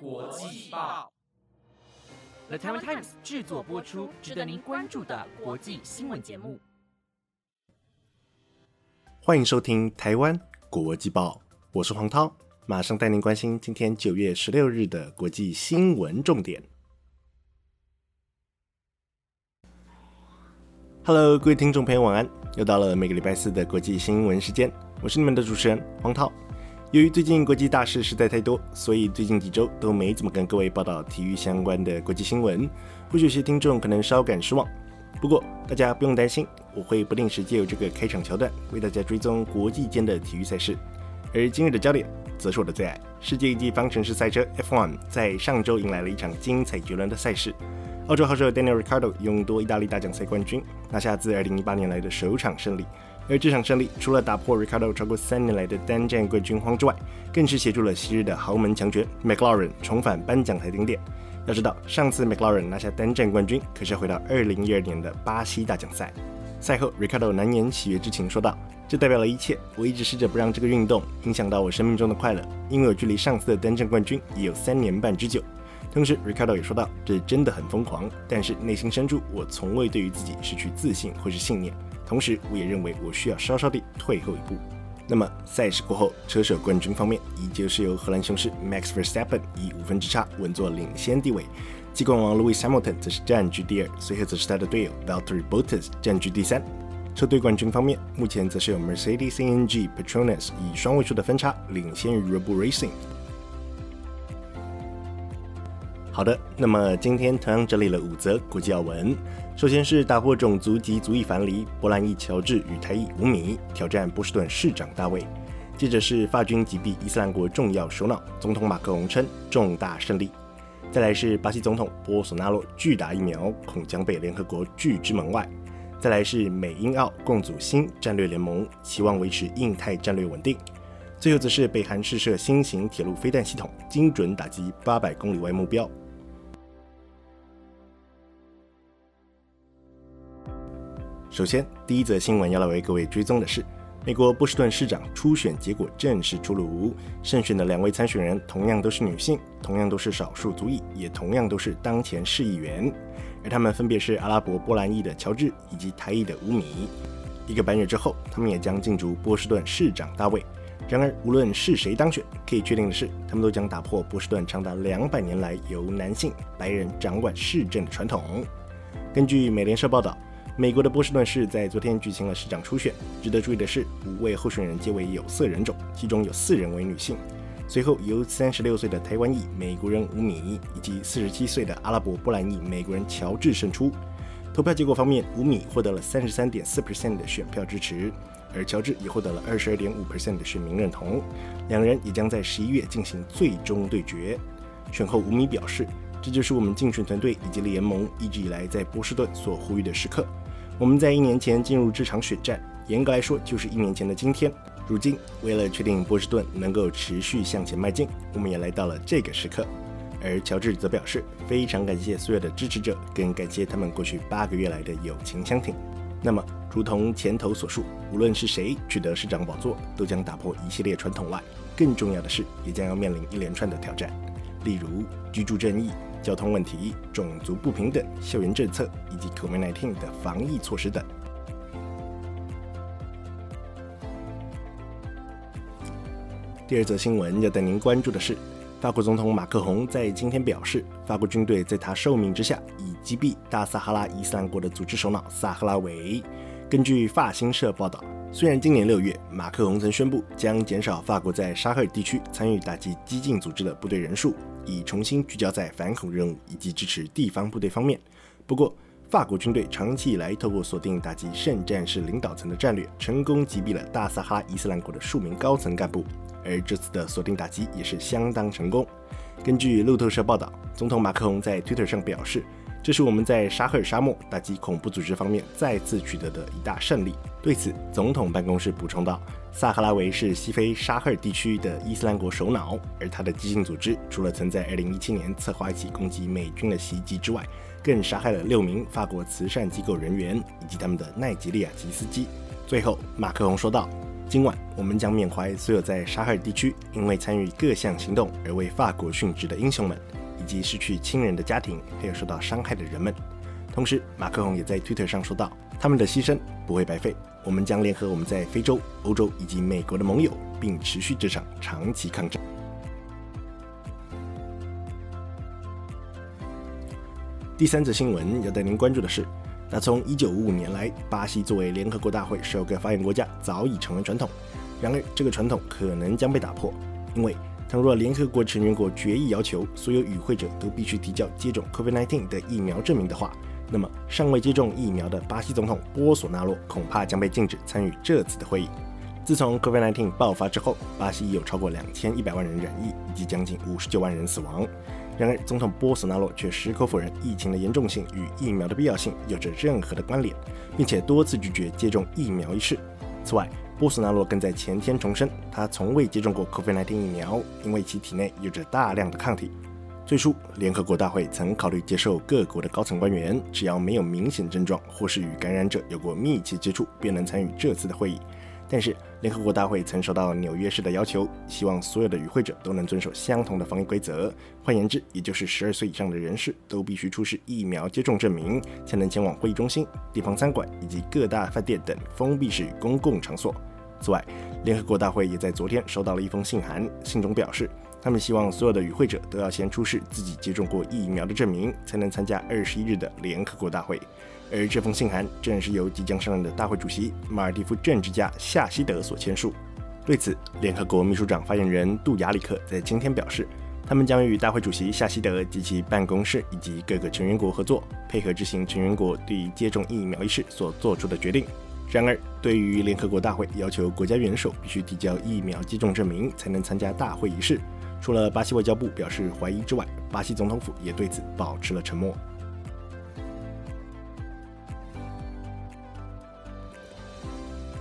国际报，The Taiwan Times 制作播出，值得您关注的国际新闻节目。欢迎收听《台湾国际报》，我是黄涛，马上带您关心今天九月十六日的国际新闻重点。Hello，各位听众朋友，晚安！又到了每个礼拜四的国际新闻时间，我是你们的主持人黄涛。由于最近国际大事实在太多，所以最近几周都没怎么跟各位报道体育相关的国际新闻。或许有些听众可能稍感失望，不过大家不用担心，我会不定时借由这个开场桥段为大家追踪国际间的体育赛事。而今日的焦点则是我的最爱——世界一级方程式赛车 F1，在上周迎来了一场精彩绝伦的赛事。澳洲好手 Daniel r i c a r d o 勇夺意大利大奖赛冠军，拿下自2018年来的首场胜利。而这场胜利除了打破 Ricardo 超过三年来的单战冠军荒之外，更是协助了昔日的豪门强权 McLaren 重返颁奖台顶点。要知道，上次 McLaren 拿下单战冠军，可是要回到2012年的巴西大奖赛。赛后，Ricardo 难言喜悦之情，说道：“这代表了一切。我一直试着不让这个运动影响到我生命中的快乐，因为我距离上次的单战冠军也有三年半之久。”同时，Ricardo 也说道：“这真的很疯狂，但是内心深处，我从未对于自己失去自信或是信念。”同时，我也认为我需要稍稍地退后一步。那么，赛事过后，车手冠军方面依旧是由荷兰雄狮 Max Verstappen 以五分之差稳坐领先地位，继冠王 Lewis Hamilton 则是占据第二，随后则是他的队友 Valtteri Bottas 占据第三。车队冠军方面，目前则是由 Mercedes-AMG Petronas 以双位数的分差领先于 Red Bull Racing。好的，那么今天同样整理了五则国际要闻。首先是打破种族及族裔藩篱，波兰裔乔治与台裔五米挑战波士顿市长大卫。接着是法军击毙伊斯兰国重要首脑，总统马克龙称重大胜利。再来是巴西总统波索纳洛拒打疫苗，恐将被联合国拒之门外。再来是美英澳共组新战略联盟，期望维持印太战略稳定。最后则是北韩试射新型铁路飞弹系统，精准打击八百公里外目标。首先，第一则新闻要来为各位追踪的是，美国波士顿市长初选结果正式出炉，胜选的两位参选人同样都是女性，同样都是少数族裔，也同样都是当前市议员，而他们分别是阿拉伯波兰裔的乔治以及台裔的乌米。一个半月之后，他们也将进驻波士顿市长大位。然而，无论是谁当选，可以确定的是，他们都将打破波士顿长达两百年来由男性白人掌管市政的传统。根据美联社报道。美国的波士顿市在昨天举行了市长初选。值得注意的是，五位候选人皆为有色人种，其中有四人为女性。随后，由三十六岁的台湾裔美国人吴米以及四十七岁的阿拉伯波兰裔美国人乔治胜出。投票结果方面，吴米获得了三十三点四 percent 的选票支持，而乔治也获得了二十二点五 percent 的选民认同。两人也将在十一月进行最终对决。选后，吴米表示：“这就是我们竞选团队以及联盟一直以来在波士顿所呼吁的时刻。”我们在一年前进入这场选战，严格来说就是一年前的今天。如今，为了确定波士顿能够持续向前迈进，我们也来到了这个时刻。而乔治则表示，非常感谢所有的支持者，更感谢他们过去八个月来的友情相挺。那么，如同前头所述，无论是谁取得市长宝座，都将打破一系列传统外，更重要的是，也将要面临一连串的挑战，例如居住正义。交通问题、种族不平等、校园政策以及 COVID-19 的防疫措施等。第二则新闻要带您关注的是，法国总统马克宏在今天表示，法国军队在他受命之下，已击毙大撒哈拉伊斯兰国的组织首脑萨赫拉维。根据法新社报道，虽然今年六月马克龙曾宣布将减少法国在沙赫尔地区参与打击激进组织的部队人数。以重新聚焦在反恐任务以及支持地方部队方面。不过，法国军队长期以来透过锁定打击圣战士领导层的战略，成功击毙了大撒哈伊斯兰国的数名高层干部。而这次的锁定打击也是相当成功。根据路透社报道，总统马克龙在 Twitter 上表示。这是我们在沙赫尔沙漠打击恐怖组织方面再次取得的一大胜利。对此，总统办公室补充道：“萨赫拉维是西非沙赫尔地区的伊斯兰国首脑，而他的激进组织除了曾在2017年策划一起攻击美军的袭击之外，更杀害了六名法国慈善机构人员以及他们的奈及利亚籍司机。”最后，马克龙说道：“今晚我们将缅怀所有在沙赫尔地区因为参与各项行动而为法国殉职的英雄们，以及失去亲人的家庭还有受到伤害的人们。同时，马克龙也在推特上说道：“他们的牺牲不会白费，我们将联合我们在非洲、欧洲以及美国的盟友，并持续这场长期抗战。”第三则新闻要带您关注的是。那从1955年来，巴西作为联合国大会首个发言国家，早已成为传统。然而，这个传统可能将被打破，因为倘若联合国成员国决议要求所有与会者都必须提交接种 COVID-19 的疫苗证明的话，那么尚未接种疫苗的巴西总统波索纳洛恐怕将被禁止参与这次的会议。自从 COVID-19 爆发之后，巴西已有超过2100万人染疫，以及将近59万人死亡。然而，总统波索纳洛却矢口否认疫情的严重性与疫苗的必要性有着任何的关联，并且多次拒绝接种疫苗一事。此外，波索纳洛更在前天重申，他从未接种过 COVID-19 疫苗，因为其体内有着大量的抗体。最初，联合国大会曾考虑接受各国的高层官员，只要没有明显症状或是与感染者有过密切接触，便能参与这次的会议。但是，联合国大会曾收到纽约市的要求，希望所有的与会者都能遵守相同的防疫规则。换言之，也就是十二岁以上的人士都必须出示疫苗接种证明，才能前往会议中心、地方餐馆以及各大饭店等封闭式公共场所。此外，联合国大会也在昨天收到了一封信函，信中表示，他们希望所有的与会者都要先出示自己接种过疫苗的证明，才能参加二十一日的联合国大会。而这封信函正是由即将上任的大会主席马尔蒂夫政治家夏希德所签署。对此，联合国秘书长发言人杜亚里克在今天表示，他们将与大会主席夏希德及其办公室以及各个成员国合作，配合执行成员国对接种疫苗一事所做出的决定。然而，对于联合国大会要求国家元首必须提交疫苗接种证明才能参加大会仪式，除了巴西外交部表示怀疑之外，巴西总统府也对此保持了沉默。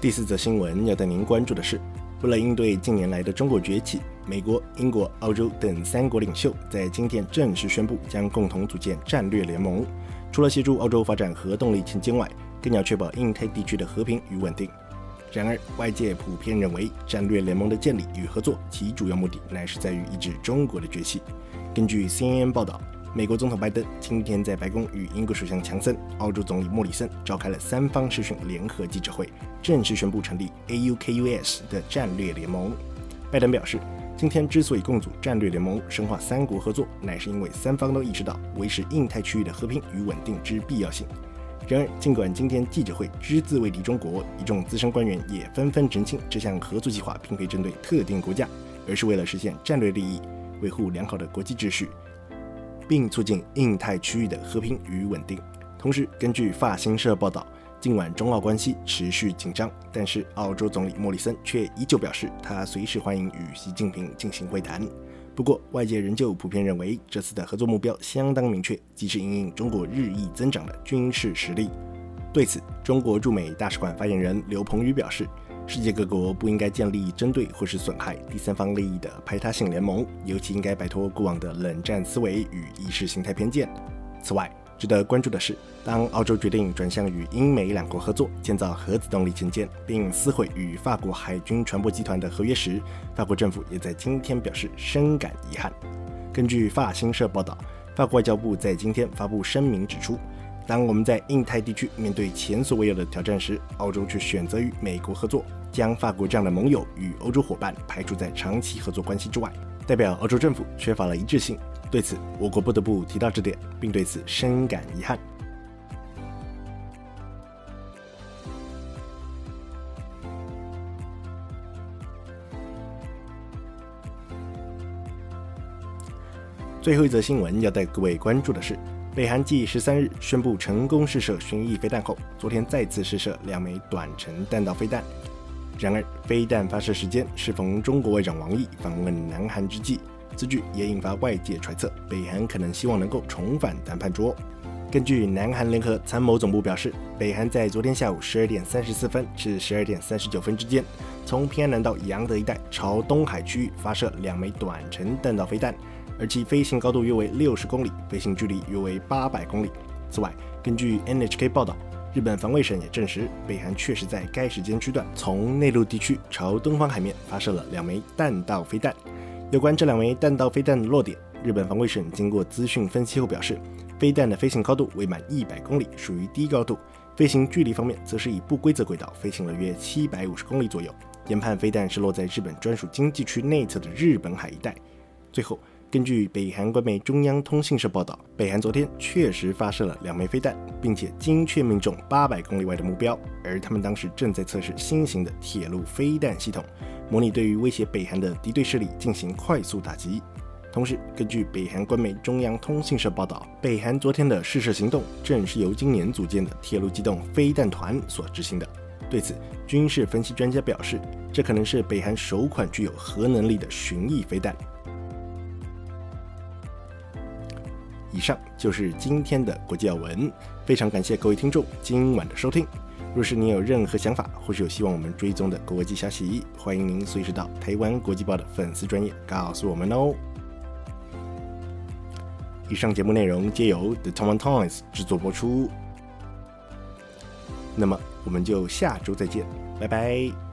第四则新闻要带您关注的是，为了应对近年来的中国崛起，美国、英国、澳洲等三国领袖在今天正式宣布将共同组建战略联盟。除了协助澳洲发展核动力前进外，更要确保印太地区的和平与稳定。然而，外界普遍认为，战略联盟的建立与合作，其主要目的乃是在于抑制中国的崛起。根据 CNN 报道。美国总统拜登今天在白宫与英国首相强森、澳洲总理莫里森召开了三方视讯联合记者会，正式宣布成立 AUKUS 的战略联盟。拜登表示，今天之所以共组战略联盟，深化三国合作，乃是因为三方都意识到维持印太区域的和平与稳定之必要性。然而，尽管今天记者会只字未提中国，一众资深官员也纷纷澄清，这项合作计划并非针对特定国家，而是为了实现战略利益，维护良好的国际秩序。并促进印太区域的和平与稳定。同时，根据法新社报道，尽管中澳关系持续紧张，但是澳洲总理莫里森却依旧表示，他随时欢迎与习近平进行会谈。不过，外界仍旧普遍认为，这次的合作目标相当明确，即是应应中国日益增长的军事实力。对此，中国驻美大使馆发言人刘鹏宇表示。世界各国不应该建立针对或是损害第三方利益的排他性联盟，尤其应该摆脱过往的冷战思维与意识形态偏见。此外，值得关注的是，当澳洲决定转向与英美两国合作建造核子动力潜舰，并撕毁与法国海军船舶集团的合约时，法国政府也在今天表示深感遗憾。根据法新社报道，法国外交部在今天发布声明指出。当我们在印太地区面对前所未有的挑战时，澳洲却选择与美国合作，将法国这样的盟友与欧洲伙伴排除在长期合作关系之外，代表澳洲政府缺乏了一致性。对此，我国不得不提到这点，并对此深感遗憾。最后一则新闻要带各位关注的是。北韩继十三日宣布成功试射巡弋飞弹后，昨天再次试射两枚短程弹道飞弹。然而，飞弹发射时间适逢中国外长王毅访问南韩之际，此举也引发外界揣测，北韩可能希望能够重返谈判桌。根据南韩联合参谋总部表示，北韩在昨天下午十二点三十四分至十二点三十九分之间，从平安南道杨德一带朝东海区域发射两枚短程弹道飞弹。而其飞行高度约为六十公里，飞行距离约为八百公里。此外，根据 NHK 报道，日本防卫省也证实，北韩确实在该时间区段从内陆地区朝东方海面发射了两枚弹道飞弹。有关这两枚弹道飞弹的落点，日本防卫省经过资讯分析后表示，飞弹的飞行高度未满一百公里，属于低高度；飞行距离方面，则是以不规则轨道飞行了约七百五十公里左右。研判飞弹是落在日本专属经济区内侧的日本海一带。最后。根据北韩官媒中央通信社报道，北韩昨天确实发射了两枚飞弹，并且精确命中八百公里外的目标。而他们当时正在测试新型的铁路飞弹系统，模拟对于威胁北韩的敌对势力进行快速打击。同时，根据北韩官媒中央通信社报道，北韩昨天的试射行动正是由今年组建的铁路机动飞弹团所执行的。对此，军事分析专家表示，这可能是北韩首款具有核能力的巡弋飞弹。上就是今天的国际要闻，非常感谢各位听众今晚的收听。若是你有任何想法，或是有希望我们追踪的国际消息，欢迎您随时到台湾国际报的粉丝专业告诉我们哦。以上节目内容皆由 The Taiwan Times 制作播出。那么我们就下周再见，拜拜。